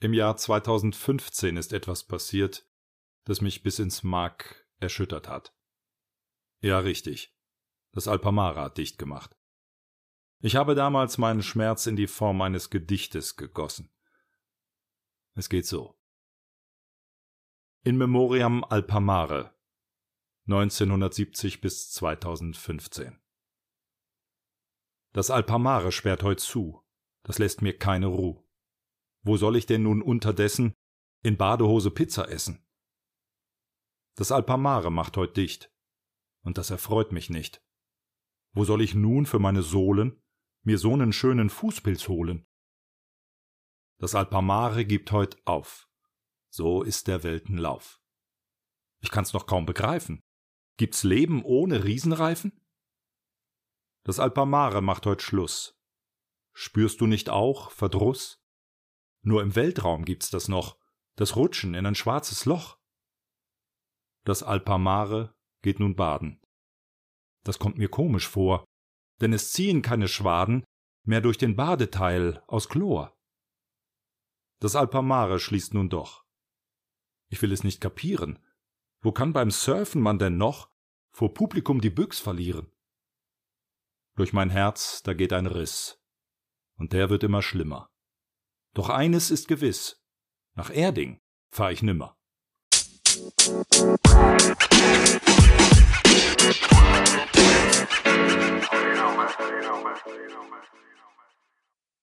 Im Jahr 2015 ist etwas passiert, das mich bis ins Mark erschüttert hat. Ja, richtig. Das Alpamara hat dicht gemacht. Ich habe damals meinen Schmerz in die Form eines Gedichtes gegossen. Es geht so. In Memoriam Alpamare 1970 bis 2015 Das Alpamare sperrt heut zu, das lässt mir keine Ruh. Wo soll ich denn nun unterdessen in Badehose Pizza essen? Das Alpamare macht heut dicht, und das erfreut mich nicht. Wo soll ich nun für meine Sohlen mir so nen schönen Fußpilz holen? Das Alpamare gibt heut auf. So ist der Welten Lauf. Ich kann's noch kaum begreifen. Gibt's Leben ohne Riesenreifen? Das Alpamare macht heut Schluss. Spürst du nicht auch Verdruss? Nur im Weltraum gibt's das noch, das Rutschen in ein schwarzes Loch. Das Alpamare geht nun baden. Das kommt mir komisch vor, denn es ziehen keine Schwaden mehr durch den Badeteil aus Chlor. Das Alpamare schließt nun doch. Ich will es nicht kapieren. Wo kann beim Surfen man denn noch vor Publikum die Büchs verlieren? Durch mein Herz, da geht ein Riss. Und der wird immer schlimmer. Doch eines ist gewiss. Nach Erding fahr ich nimmer. you